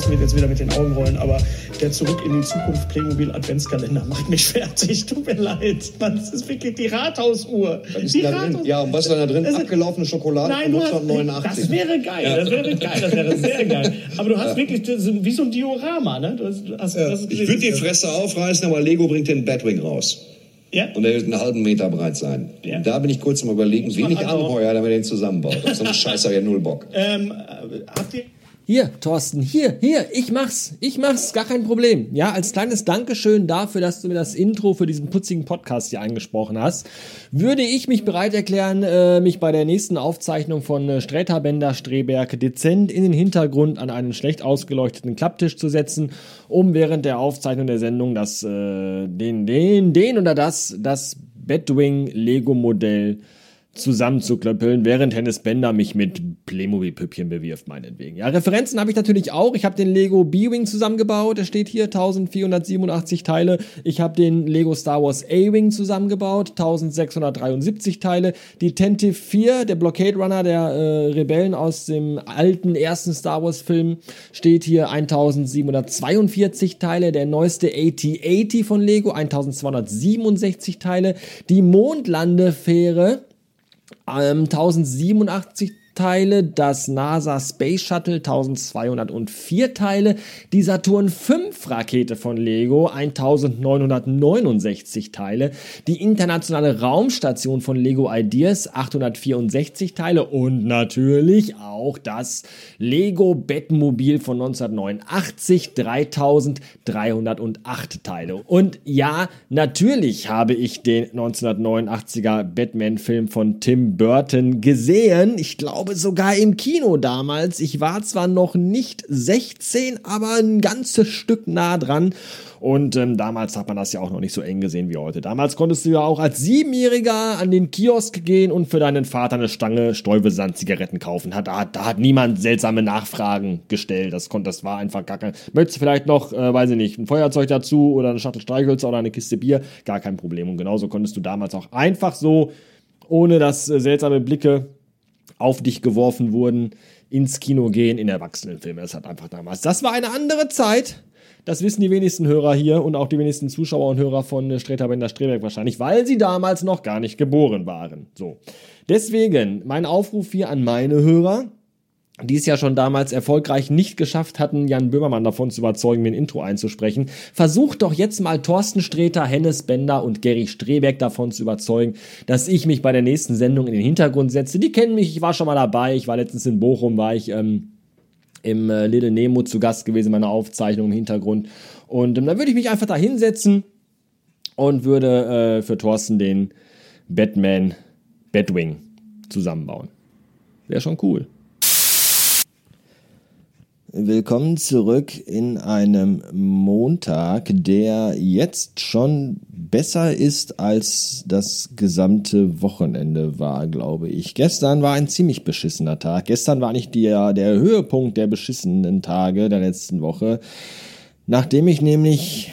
Thorsten wird jetzt wieder mit den Augen rollen, aber der Zurück in die Zukunft Playmobil Adventskalender macht mich fertig. Tut mir leid. Das ist wirklich die Rathausuhr. Die Rathaus ja, und was ist da drin? Also, Abgelaufene Schokolade nein, von 1989. das wäre geil. Ja. Das wäre geil. Das wäre sehr geil. Aber du hast wirklich wie so ein Diorama. Ne? Du hast, hast, ja. ich würde die Fresse aufreißen, aber Lego bringt den Batwing raus. Ja. Und er wird einen halben Meter breit sein. Ja. Da bin ich kurz mal überlegen, wenig also anheuer, damit er den zusammenbaut. so ein Scheiß habe ja null Bock. Ähm, habt ihr hier, Thorsten, hier, hier, ich mach's, ich mach's, gar kein Problem. Ja, als kleines Dankeschön dafür, dass du mir das Intro für diesen putzigen Podcast hier eingesprochen hast, würde ich mich bereit erklären, äh, mich bei der nächsten Aufzeichnung von äh, Sträter Bender Streberg dezent in den Hintergrund an einen schlecht ausgeleuchteten Klapptisch zu setzen, um während der Aufzeichnung der Sendung das, äh, den, den, den oder das, das Bedwing Lego Modell zusammenzuklöppeln, während Hennes Bender mich mit Playmobil-Püppchen bewirft, meinetwegen. Ja, Referenzen habe ich natürlich auch. Ich habe den Lego B-Wing zusammengebaut, der steht hier, 1487 Teile. Ich habe den Lego Star Wars A-Wing zusammengebaut, 1673 Teile. Die Tentive 4, der Blockade Runner der äh, Rebellen aus dem alten ersten Star Wars-Film, steht hier 1742 Teile. Der neueste AT-80 von Lego, 1267 Teile. Die Mondlandefähre, 1087 Teile, das NASA Space Shuttle 1204 Teile, die Saturn V Rakete von Lego 1969 Teile, die internationale Raumstation von Lego Ideas 864 Teile und natürlich auch das Lego Bettmobil von 1989 3308 Teile. Und ja, natürlich habe ich den 1989er Batman Film von Tim Burton gesehen. Ich glaube glaube sogar im Kino damals. Ich war zwar noch nicht 16, aber ein ganzes Stück nah dran. Und ähm, damals hat man das ja auch noch nicht so eng gesehen wie heute. Damals konntest du ja auch als Siebenjähriger an den Kiosk gehen und für deinen Vater eine Stange Stäubesand-Zigaretten kaufen. Hat, da, da hat niemand seltsame Nachfragen gestellt. Das, konnte, das war einfach gar kein. Möchtest du vielleicht noch, äh, weiß ich nicht, ein Feuerzeug dazu oder eine Schachtel Streichhölzer oder eine Kiste Bier? Gar kein Problem. Und genauso konntest du damals auch einfach so, ohne dass äh, seltsame Blicke auf dich geworfen wurden, ins Kino gehen in Erwachsenenfilme. Das hat einfach damals. Das war eine andere Zeit. Das wissen die wenigsten Hörer hier und auch die wenigsten Zuschauer und Hörer von Streter Bender Streberg wahrscheinlich, weil sie damals noch gar nicht geboren waren. So. Deswegen mein Aufruf hier an meine Hörer die es ja schon damals erfolgreich nicht geschafft hatten, Jan Böhmermann davon zu überzeugen, mir ein Intro einzusprechen. Versucht doch jetzt mal Thorsten Sträter, Hennes Bender und Gary Strebeck davon zu überzeugen, dass ich mich bei der nächsten Sendung in den Hintergrund setze. Die kennen mich, ich war schon mal dabei, ich war letztens in Bochum, war ich ähm, im äh, Little Nemo zu Gast gewesen, meine Aufzeichnung im Hintergrund. Und ähm, dann würde ich mich einfach da hinsetzen und würde äh, für Thorsten den Batman Batwing zusammenbauen. Wäre schon cool. Willkommen zurück in einem Montag, der jetzt schon besser ist als das gesamte Wochenende war, glaube ich. Gestern war ein ziemlich beschissener Tag. Gestern war nicht der, der Höhepunkt der beschissenen Tage der letzten Woche. Nachdem ich nämlich,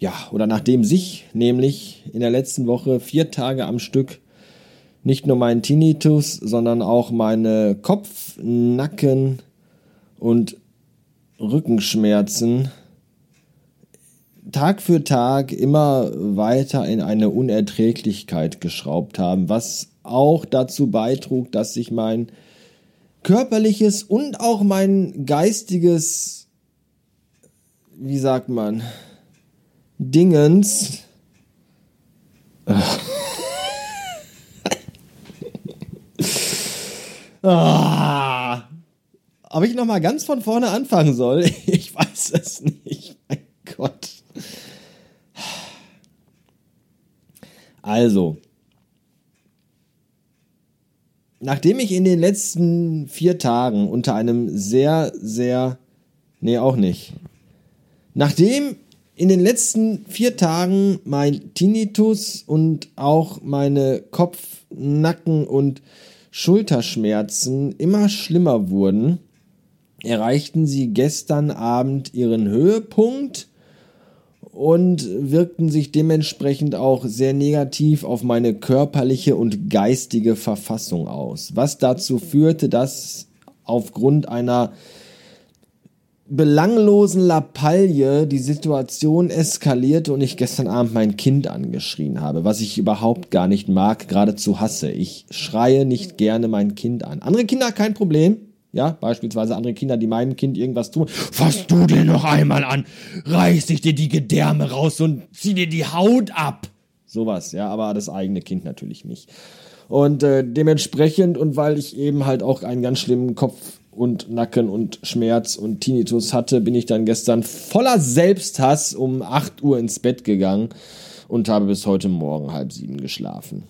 ja, oder nachdem sich nämlich in der letzten Woche vier Tage am Stück nicht nur mein Tinnitus, sondern auch meine Kopf-, Nacken-, und Rückenschmerzen Tag für Tag immer weiter in eine Unerträglichkeit geschraubt haben, was auch dazu beitrug, dass sich mein körperliches und auch mein geistiges, wie sagt man, Dingens. ah, ob ich nochmal ganz von vorne anfangen soll, ich weiß es nicht. Mein Gott. Also, nachdem ich in den letzten vier Tagen unter einem sehr, sehr, nee, auch nicht. Nachdem in den letzten vier Tagen mein Tinnitus und auch meine Kopf-, Nacken- und Schulterschmerzen immer schlimmer wurden, erreichten sie gestern Abend ihren Höhepunkt und wirkten sich dementsprechend auch sehr negativ auf meine körperliche und geistige Verfassung aus, was dazu führte, dass aufgrund einer belanglosen Lappalie die Situation eskalierte und ich gestern Abend mein Kind angeschrien habe, was ich überhaupt gar nicht mag, geradezu hasse. Ich schreie nicht gerne mein Kind an. Andere Kinder kein Problem. Ja, beispielsweise andere Kinder, die meinem Kind irgendwas tun. Fass du dir noch einmal an, reiß ich dir die Gedärme raus und zieh dir die Haut ab. Sowas, ja, aber das eigene Kind natürlich nicht. Und äh, dementsprechend und weil ich eben halt auch einen ganz schlimmen Kopf und Nacken und Schmerz und Tinnitus hatte, bin ich dann gestern voller Selbsthass um 8 Uhr ins Bett gegangen und habe bis heute Morgen halb sieben geschlafen.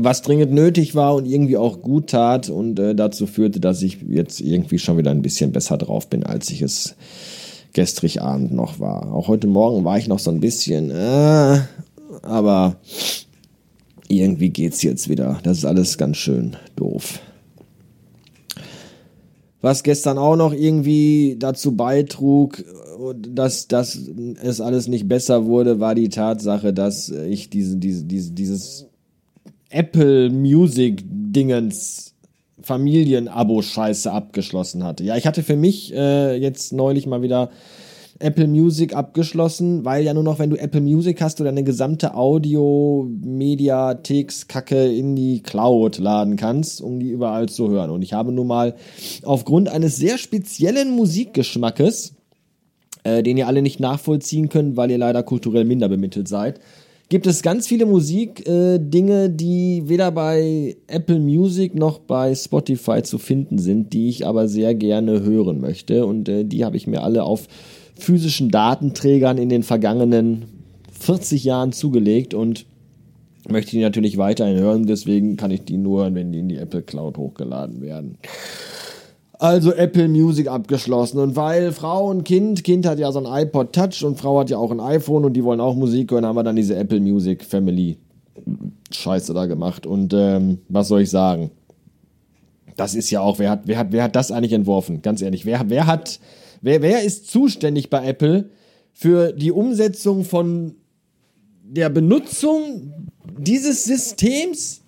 Was dringend nötig war und irgendwie auch gut tat und äh, dazu führte, dass ich jetzt irgendwie schon wieder ein bisschen besser drauf bin, als ich es gestrig Abend noch war. Auch heute Morgen war ich noch so ein bisschen, äh, aber irgendwie geht's jetzt wieder. Das ist alles ganz schön doof. Was gestern auch noch irgendwie dazu beitrug, dass, dass es alles nicht besser wurde, war die Tatsache, dass ich diese, diese, diese, dieses Apple Music Dingens Familienabo-Scheiße abgeschlossen hatte. Ja, ich hatte für mich äh, jetzt neulich mal wieder Apple Music abgeschlossen, weil ja nur noch, wenn du Apple Music hast, du deine gesamte Audio-Mediatheks-Kacke in die Cloud laden kannst, um die überall zu hören. Und ich habe nun mal aufgrund eines sehr speziellen Musikgeschmackes, äh, den ihr alle nicht nachvollziehen könnt, weil ihr leider kulturell minder bemittelt seid, gibt es ganz viele Musikdinge, äh, die weder bei Apple Music noch bei Spotify zu finden sind, die ich aber sehr gerne hören möchte. Und äh, die habe ich mir alle auf physischen Datenträgern in den vergangenen 40 Jahren zugelegt und möchte die natürlich weiterhin hören. Deswegen kann ich die nur hören, wenn die in die Apple Cloud hochgeladen werden. Also Apple Music abgeschlossen. Und weil Frau und Kind, Kind hat ja so ein iPod Touch und Frau hat ja auch ein iPhone und die wollen auch Musik hören, haben wir dann diese Apple Music Family Scheiße da gemacht. Und ähm, was soll ich sagen? Das ist ja auch, wer hat, wer hat, wer hat das eigentlich entworfen? Ganz ehrlich, wer, wer hat Wer, wer ist zuständig bei Apple für die Umsetzung von der Benutzung dieses Systems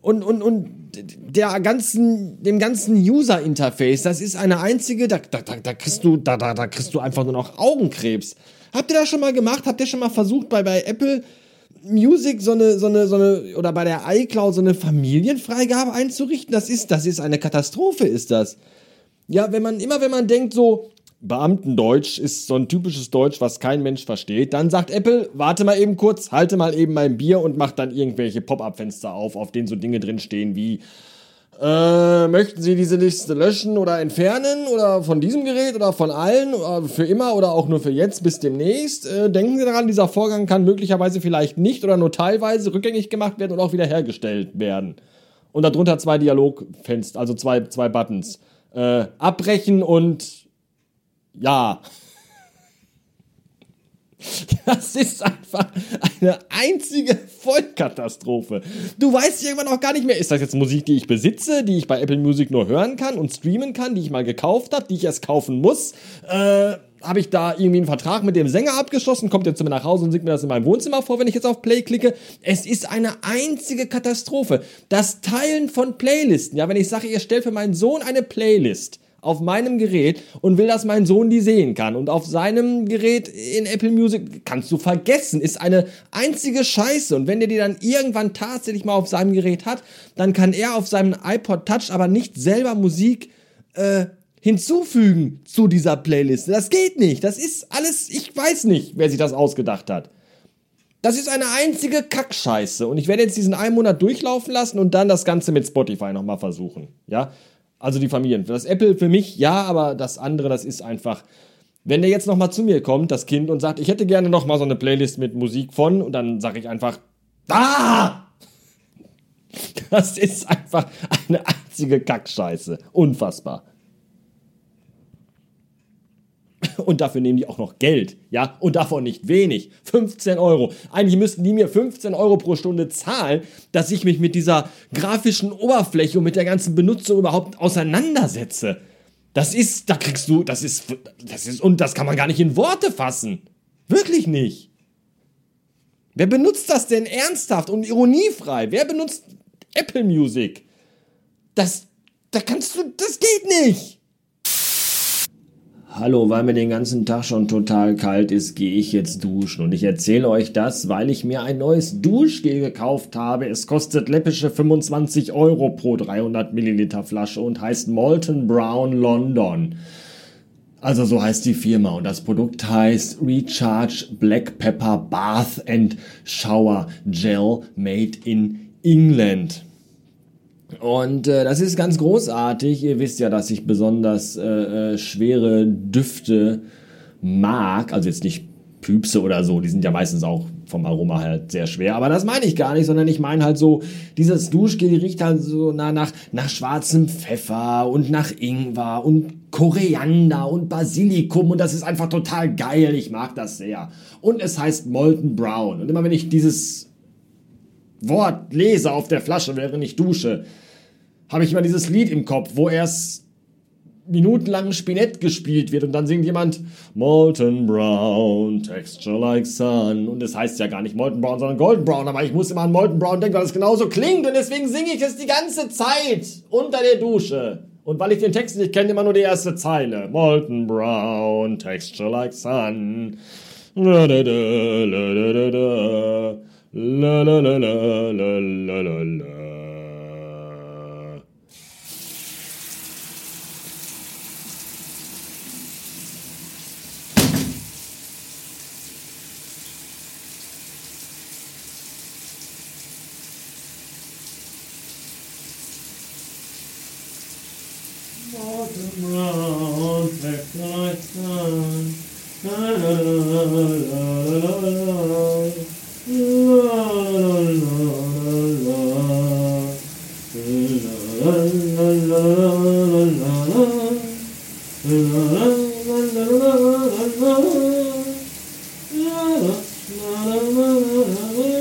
und, und, und der ganzen, dem ganzen User-Interface? Das ist eine einzige, da, da, da, kriegst du, da, da, da kriegst du einfach nur noch Augenkrebs. Habt ihr das schon mal gemacht? Habt ihr schon mal versucht, bei, bei Apple Music so eine, so eine, so eine, oder bei der iCloud so eine Familienfreigabe einzurichten? Das ist, das ist eine Katastrophe, ist das. Ja, wenn man, immer wenn man denkt so, Beamtendeutsch ist so ein typisches Deutsch, was kein Mensch versteht, dann sagt Apple, warte mal eben kurz, halte mal eben mein Bier und macht dann irgendwelche Pop-up-Fenster auf, auf denen so Dinge drin stehen wie äh, möchten Sie diese Liste löschen oder entfernen oder von diesem Gerät oder von allen oder für immer oder auch nur für jetzt bis demnächst? Äh, denken Sie daran, dieser Vorgang kann möglicherweise vielleicht nicht oder nur teilweise rückgängig gemacht werden und auch wiederhergestellt werden. Und darunter zwei Dialogfenster, also zwei, zwei Buttons äh, abbrechen und ja. Das ist einfach eine einzige Vollkatastrophe. Du weißt irgendwann auch gar nicht mehr, ist das jetzt Musik, die ich besitze, die ich bei Apple Music nur hören kann und streamen kann, die ich mal gekauft habe, die ich erst kaufen muss? Äh, habe ich da irgendwie einen Vertrag mit dem Sänger abgeschlossen, kommt er zu mir nach Hause und singt mir das in meinem Wohnzimmer vor, wenn ich jetzt auf Play klicke. Es ist eine einzige Katastrophe. Das Teilen von Playlisten. Ja, wenn ich sage, ihr stellt für meinen Sohn eine Playlist auf meinem Gerät und will, dass mein Sohn die sehen kann. Und auf seinem Gerät in Apple Music kannst du vergessen, ist eine einzige Scheiße. Und wenn der die dann irgendwann tatsächlich mal auf seinem Gerät hat, dann kann er auf seinem iPod Touch aber nicht selber Musik äh, hinzufügen zu dieser Playlist. Das geht nicht. Das ist alles, ich weiß nicht, wer sich das ausgedacht hat. Das ist eine einzige Kackscheiße. Und ich werde jetzt diesen einen Monat durchlaufen lassen und dann das Ganze mit Spotify nochmal versuchen. Ja? Also die Familien. Das Apple für mich, ja, aber das andere, das ist einfach. Wenn der jetzt nochmal zu mir kommt, das Kind, und sagt, ich hätte gerne nochmal so eine Playlist mit Musik von, und dann sage ich einfach, ah! Das ist einfach eine einzige Kackscheiße. Unfassbar. Und dafür nehmen die auch noch Geld, ja, und davon nicht wenig. 15 Euro. Eigentlich müssten die mir 15 Euro pro Stunde zahlen, dass ich mich mit dieser grafischen Oberfläche und mit der ganzen Benutzung überhaupt auseinandersetze. Das ist, da kriegst du, das ist, das ist, und das kann man gar nicht in Worte fassen. Wirklich nicht. Wer benutzt das denn ernsthaft und ironiefrei? Wer benutzt Apple Music? Das, da kannst du, das geht nicht. Hallo, weil mir den ganzen Tag schon total kalt ist, gehe ich jetzt duschen. Und ich erzähle euch das, weil ich mir ein neues Duschgel gekauft habe. Es kostet läppische 25 Euro pro 300 Milliliter Flasche und heißt Molten Brown London. Also so heißt die Firma und das Produkt heißt Recharge Black Pepper Bath and Shower Gel Made in England. Und äh, das ist ganz großartig. Ihr wisst ja, dass ich besonders äh, äh, schwere Düfte mag. Also jetzt nicht Püpse oder so, die sind ja meistens auch vom Aroma halt sehr schwer. Aber das meine ich gar nicht, sondern ich meine halt so, dieses Duschgel riecht halt so nach, nach, nach schwarzem Pfeffer und nach Ingwer und Koriander und Basilikum und das ist einfach total geil. Ich mag das sehr. Und es heißt Molten Brown. Und immer wenn ich dieses Wort lese auf der Flasche, während ich dusche, habe ich immer dieses Lied im Kopf, wo erst minutenlang Spinett gespielt wird und dann singt jemand Molten Brown, Texture like Sun und es heißt ja gar nicht Molten Brown, sondern Golden Brown, aber ich muss immer an Molten Brown denken, weil es genauso klingt und deswegen singe ich es die ganze Zeit unter der Dusche. Und weil ich den Text nicht kenne, immer nur die erste Zeile. Molten Brown, Texture like Sun. La la la La la la la la la la la. Bottom round, black like sun. La la la la la la la. Uhum.